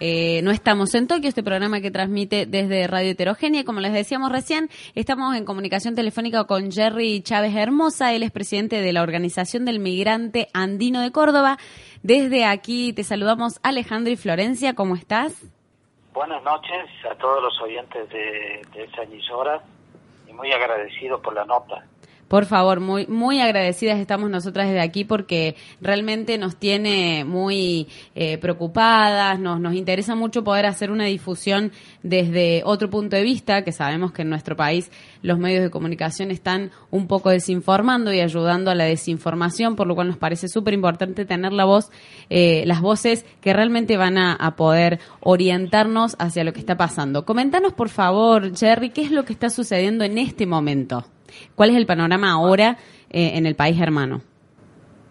Eh, no estamos en Tokio, este programa que transmite desde Radio Heterogénea. Como les decíamos recién, estamos en comunicación telefónica con Jerry Chávez Hermosa. Él es presidente de la Organización del Migrante Andino de Córdoba. Desde aquí te saludamos Alejandro y Florencia. ¿Cómo estás? Buenas noches a todos los oyentes de, de emisora y muy agradecido por la nota. Por favor, muy, muy agradecidas estamos nosotras desde aquí porque realmente nos tiene muy eh, preocupadas, nos, nos interesa mucho poder hacer una difusión desde otro punto de vista, que sabemos que en nuestro país los medios de comunicación están un poco desinformando y ayudando a la desinformación, por lo cual nos parece súper importante tener la voz, eh, las voces que realmente van a, a poder orientarnos hacia lo que está pasando. Comentanos, por favor, Jerry, qué es lo que está sucediendo en este momento. ¿Cuál es el panorama ahora eh, en el país hermano?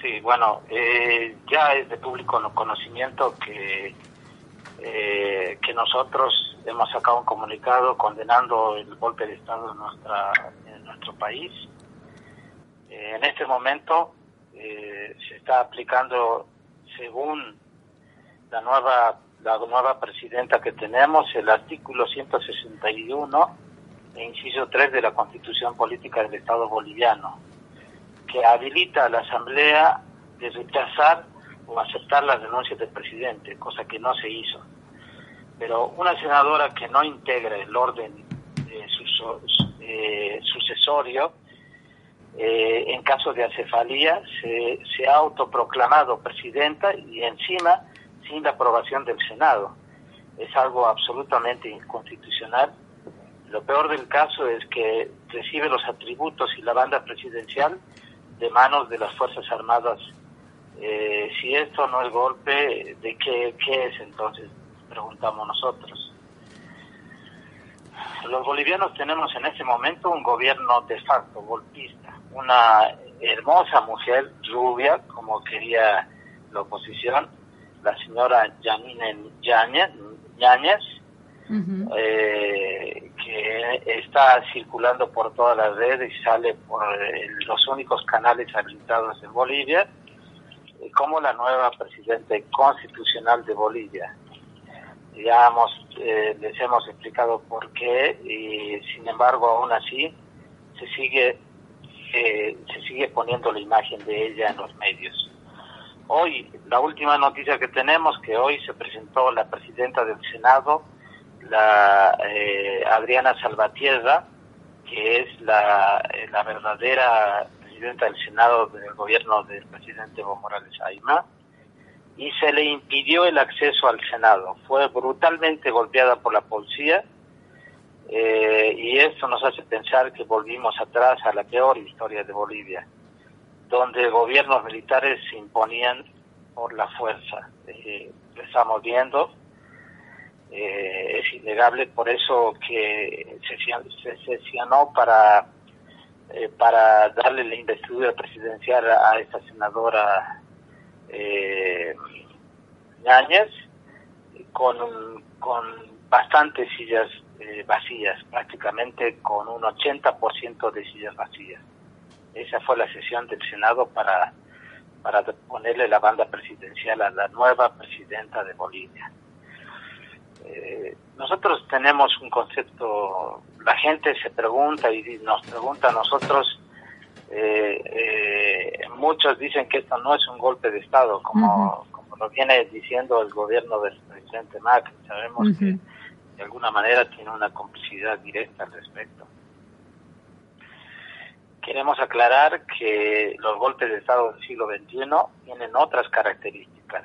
Sí, bueno, eh, ya es de público conocimiento que, eh, que nosotros hemos sacado un comunicado condenando el golpe de Estado en, nuestra, en nuestro país. Eh, en este momento eh, se está aplicando, según la nueva, la nueva presidenta que tenemos, el artículo 161 e inciso 3 de la Constitución Política del Estado Boliviano, que habilita a la Asamblea de rechazar o aceptar las denuncias del presidente, cosa que no se hizo. Pero una senadora que no integra el orden eh, eh, sucesorio, eh, en caso de acefalía, se, se ha autoproclamado presidenta y encima sin la aprobación del Senado. Es algo absolutamente inconstitucional lo peor del caso es que recibe los atributos y la banda presidencial de manos de las Fuerzas Armadas. Eh, si esto no es golpe, ¿de qué, qué es entonces? Preguntamos nosotros. Los bolivianos tenemos en este momento un gobierno de facto golpista, una hermosa mujer rubia, como quería la oposición, la señora Janine Yáñez, eh, que está circulando por todas las redes y sale por eh, los únicos canales habilitados en Bolivia, eh, como la nueva presidenta constitucional de Bolivia. Ya hemos, eh, les hemos explicado por qué y sin embargo aún así se sigue eh, se sigue poniendo la imagen de ella en los medios. Hoy, la última noticia que tenemos, que hoy se presentó la presidenta del Senado, la eh, Adriana Salvatierra, que es la, eh, la verdadera presidenta del Senado del gobierno del presidente Evo Morales Aymá, y se le impidió el acceso al Senado. Fue brutalmente golpeada por la policía eh, y esto nos hace pensar que volvimos atrás a la peor historia de Bolivia, donde gobiernos militares se imponían por la fuerza. Eh, estamos viendo, eh, es innegable, por eso que se, sesionó para, eh, para darle la investidura presidencial a esta senadora eh, con, con bastantes sillas eh, vacías, prácticamente con un 80% de sillas vacías. Esa fue la sesión del Senado para, para ponerle la banda presidencial a la nueva presidenta de Bolivia. Eh, nosotros tenemos un concepto, la gente se pregunta y nos pregunta a nosotros, eh, eh, muchos dicen que esto no es un golpe de Estado, como, como lo viene diciendo el gobierno del presidente Macri. Sabemos que de alguna manera tiene una complicidad directa al respecto. Queremos aclarar que los golpes de Estado del siglo XXI tienen otras características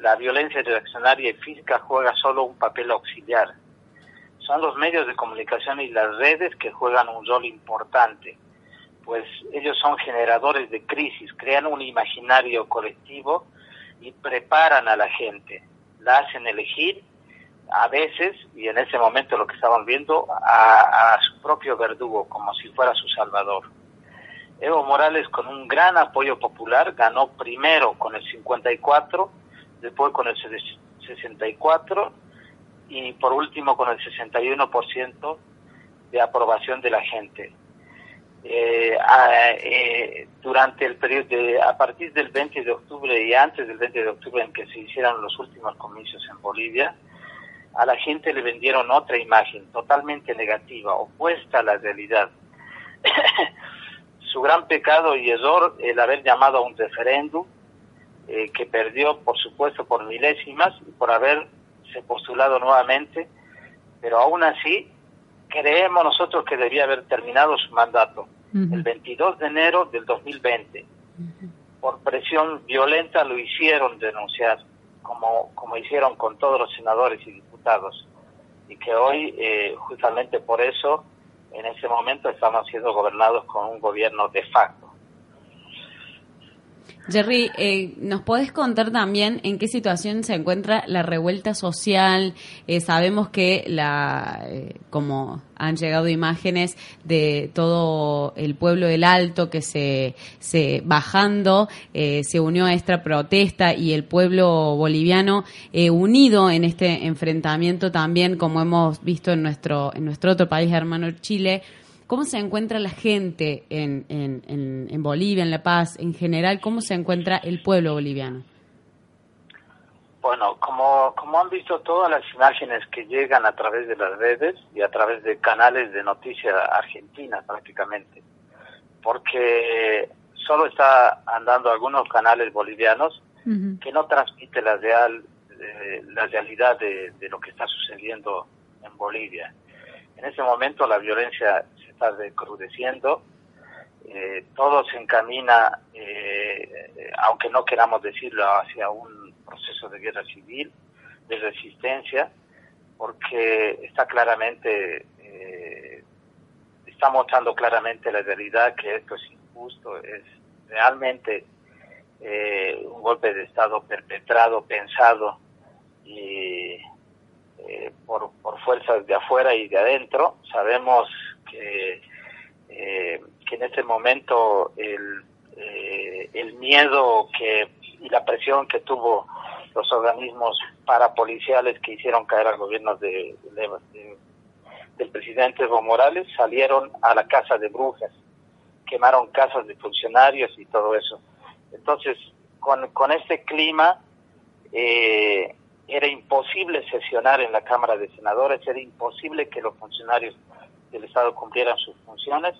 la violencia reaccionaria y física juega solo un papel auxiliar. Son los medios de comunicación y las redes que juegan un rol importante, pues ellos son generadores de crisis, crean un imaginario colectivo y preparan a la gente, la hacen elegir a veces, y en ese momento lo que estaban viendo, a, a su propio verdugo, como si fuera su salvador. Evo Morales, con un gran apoyo popular, ganó primero con el 54, después con el 64 y por último con el 61% de aprobación de la gente. Eh, eh, durante el periodo de, a partir del 20 de octubre y antes del 20 de octubre en que se hicieron los últimos comicios en Bolivia, a la gente le vendieron otra imagen totalmente negativa, opuesta a la realidad. Su gran pecado y error el haber llamado a un referéndum eh, que perdió, por supuesto, por milésimas y por haberse postulado nuevamente, pero aún así creemos nosotros que debía haber terminado su mandato el 22 de enero del 2020. Por presión violenta lo hicieron denunciar, como, como hicieron con todos los senadores y diputados, y que hoy, eh, justamente por eso, en ese momento estamos siendo gobernados con un gobierno de facto. Jerry, eh, ¿nos podés contar también en qué situación se encuentra la revuelta social? Eh, sabemos que la, eh, como han llegado imágenes de todo el pueblo del Alto que se, se bajando se unió a esta protesta y el pueblo boliviano unido en este enfrentamiento también, como hemos visto en nuestro en nuestro otro país hermano Chile. ¿Cómo se encuentra la gente en, en, en, Bolivia, en La Paz, en general? ¿Cómo se encuentra el pueblo boliviano? Bueno, como, como han visto todas las imágenes que llegan a través de las redes y a través de canales de noticias argentinas prácticamente, porque solo está andando algunos canales bolivianos que no transmiten la real eh, la realidad de, de, lo que está sucediendo en Bolivia. En ese momento la violencia está recrudeciendo, eh, todo se encamina, eh, aunque no queramos decirlo, hacia un proceso de guerra civil, de resistencia, porque está claramente, eh, está mostrando claramente la realidad que esto es injusto, es realmente eh, un golpe de Estado perpetrado, pensado y por, por fuerzas de afuera y de adentro. Sabemos que, eh, que en este momento el, eh, el miedo que y la presión que tuvo los organismos parapoliciales que hicieron caer al gobierno de, del presidente Evo Morales salieron a la casa de brujas, quemaron casas de funcionarios y todo eso. Entonces, con, con este clima, eh, era imposible sesionar en la Cámara de Senadores, era imposible que los funcionarios el Estado cumplieran sus funciones.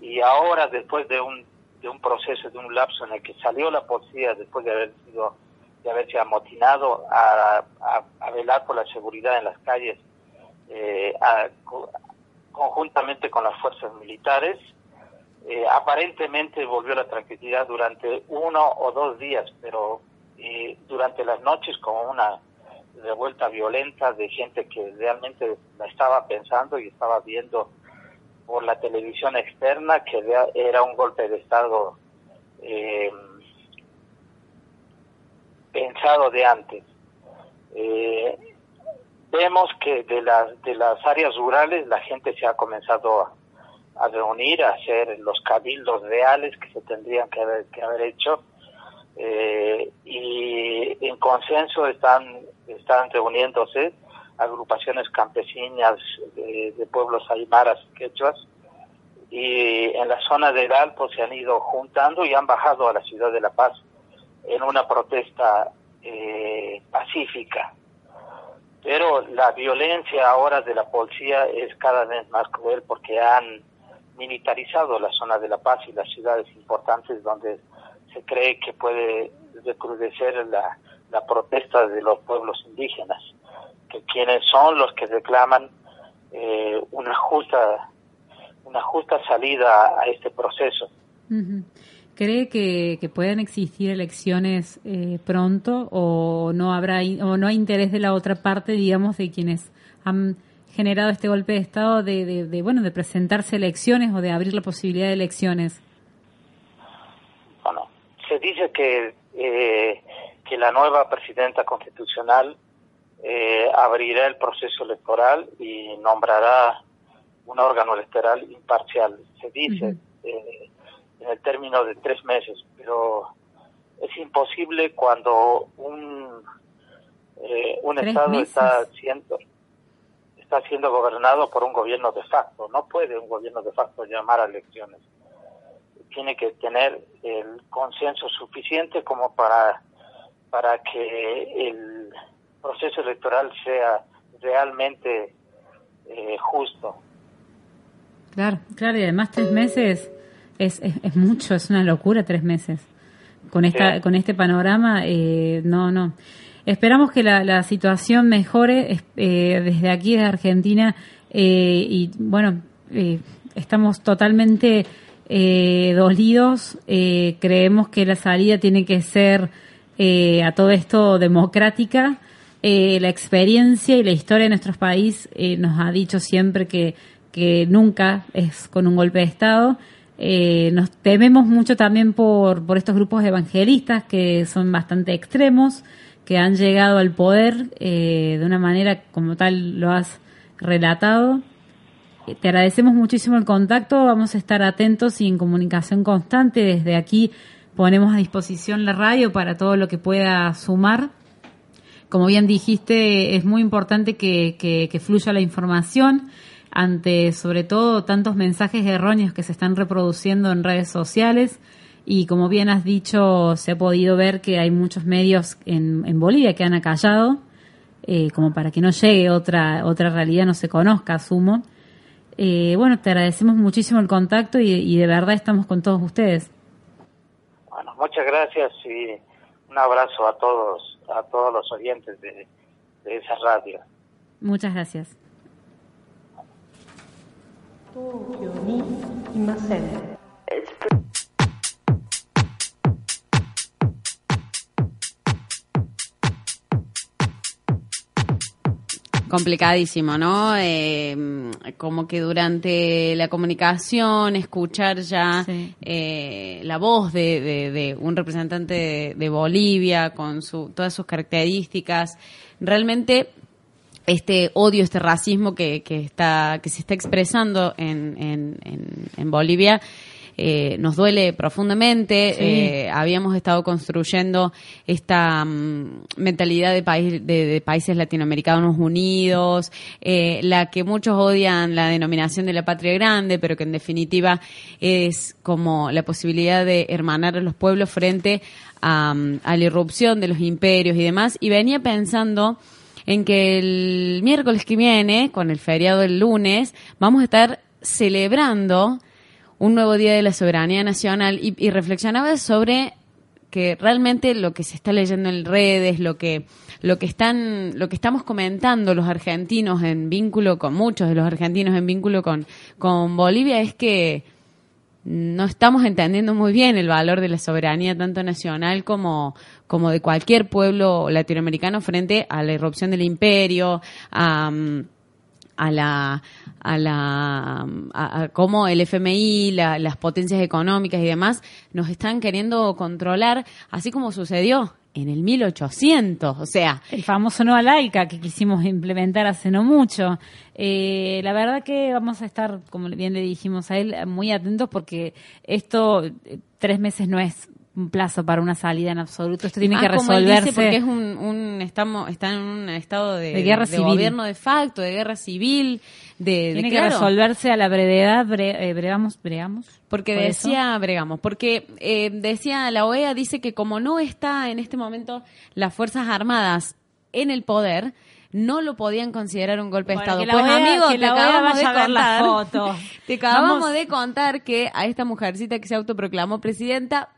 Y ahora después de un de un proceso de un lapso en el que salió la policía después de haber sido de haberse amotinado a, a, velar por la seguridad en las calles eh, conjuntamente con las fuerzas militares eh, aparentemente volvió la tranquilidad durante uno o dos días pero eh, durante las noches como una revuelta violenta de gente que realmente estaba pensando y estaba viendo por la televisión externa que era un golpe de Estado eh, pensado de antes. Eh, vemos que de las, de las áreas rurales la gente se ha comenzado a, a reunir, a hacer los cabildos reales que se tendrían que haber, que haber hecho eh, y en consenso están, están reuniéndose agrupaciones campesinas de, pueblos aymaras y quechuas y en la zona del Alto se han ido juntando y han bajado a la ciudad de La Paz en una protesta eh, pacífica. Pero la violencia ahora de la policía es cada vez más cruel porque han militarizado la zona de La Paz y las ciudades importantes donde se cree que puede recrudecer la, la protesta de los pueblos indígenas, que quienes son los que reclaman eh, una justa una justa salida a este proceso. ¿Cree que, que puedan existir elecciones eh, pronto o no habrá o no hay interés de la otra parte, digamos, de quienes han generado este golpe de estado de, de, de bueno de presentarse elecciones o de abrir la posibilidad de elecciones? se dice que, eh, que la nueva presidenta constitucional eh, abrirá el proceso electoral y nombrará un órgano electoral imparcial. Se dice eh, en el término de tres meses, pero es imposible cuando un, eh, un Estado está siendo está siendo gobernado por un gobierno de facto. No puede un gobierno de facto llamar a elecciones. Tiene que tener el consenso suficiente como para, para que el proceso electoral sea realmente eh, justo. Claro, claro, y además tres meses es, es, mucho, es una locura tres meses. Con, esta, con este panorama, eh, no, no. Esperamos que la, la situación mejore eh, desde aquí, desde Argentina, eh, y bueno, estamos totalmente eh, dolidos. creemos que la salida tiene que ser a todo esto democrática. la experiencia y la historia de nuestro país nos ha dicho siempre que, que nunca es con un golpe de Estado. nos tememos mucho también por, por estos grupos evangelistas que son bastante extremos que han llegado al poder eh, de una manera como tal lo has relatado. Eh, te agradecemos muchísimo el contacto, vamos a estar atentos y en comunicación constante. Desde aquí ponemos a disposición la radio para todo lo que pueda sumar. Como bien dijiste, es muy importante que, que fluya la información ante sobre todo tantos mensajes erróneos que se están reproduciendo en redes sociales y como bien has dicho, se ha podido ver que hay muchos medios en, en Bolivia que han acallado, eh, como para que no llegue otra, otra realidad, no se conozca, asumo. Eh, bueno, te agradecemos muchísimo el contacto y, de verdad estamos con todos ustedes. Muchas gracias y un abrazo a todos, a todos los oyentes de, de esa radio. Muchas gracias. Complicadísimo, ¿no? Eh, como que durante la comunicación, escuchar ya eh, la voz de, un representante de, Bolivia con su, todas sus características, realmente este odio, este racismo que, que está que se está expresando en, en, en Bolivia eh, nos duele profundamente. Eh, habíamos estado construyendo esta mm, mentalidad de, país, de, países latinoamericanos unidos, eh, la que muchos odian la denominación de la patria grande, pero que en definitiva es como la posibilidad de hermanar a los pueblos frente a, mm, a la irrupción de los imperios y demás. Y venía pensando en que el miércoles que viene, con el feriado del lunes, vamos a estar celebrando un nuevo día de la soberanía nacional y, reflexionaba sobre que realmente lo que se está leyendo en redes, lo que lo que están lo que estamos comentando los argentinos en vínculo con muchos de los argentinos en vínculo con con Bolivia es que no estamos entendiendo muy bien el valor de la soberanía tanto nacional como como de cualquier pueblo latinoamericano frente a la irrupción del imperio, a a la a la a, cómo el FMI, las potencias económicas y demás nos están queriendo controlar, así como sucedió en el 1800, o sea, el famoso no laica que quisimos implementar hace no mucho. Eh, la verdad que vamos a estar, como bien le dijimos a él, muy atentos porque esto eh, tres meses no es un plazo para una salida en absoluto. Esto tiene que resolverse. porque es un, estamos está en un estado de, guerra civil. gobierno de facto, de guerra civil. De, tiene que resolverse a la brevedad. Eh, bregamos, bregamos. Porque decía, bregamos, porque eh, decía la OEA dice que como no está en este momento las fuerzas armadas en el poder, no lo podían considerar un golpe de Estado. Pues amigo, te acabamos de contar, te acabamos de contar que a esta mujercita que se autoproclamó presidenta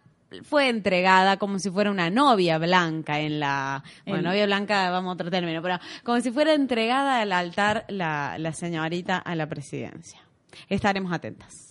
fue entregada como si fuera una novia blanca en la... Bueno, novia blanca, vamos a otro término, pero como si fuera entregada al altar la, la señorita a la presidencia. Estaremos atentas.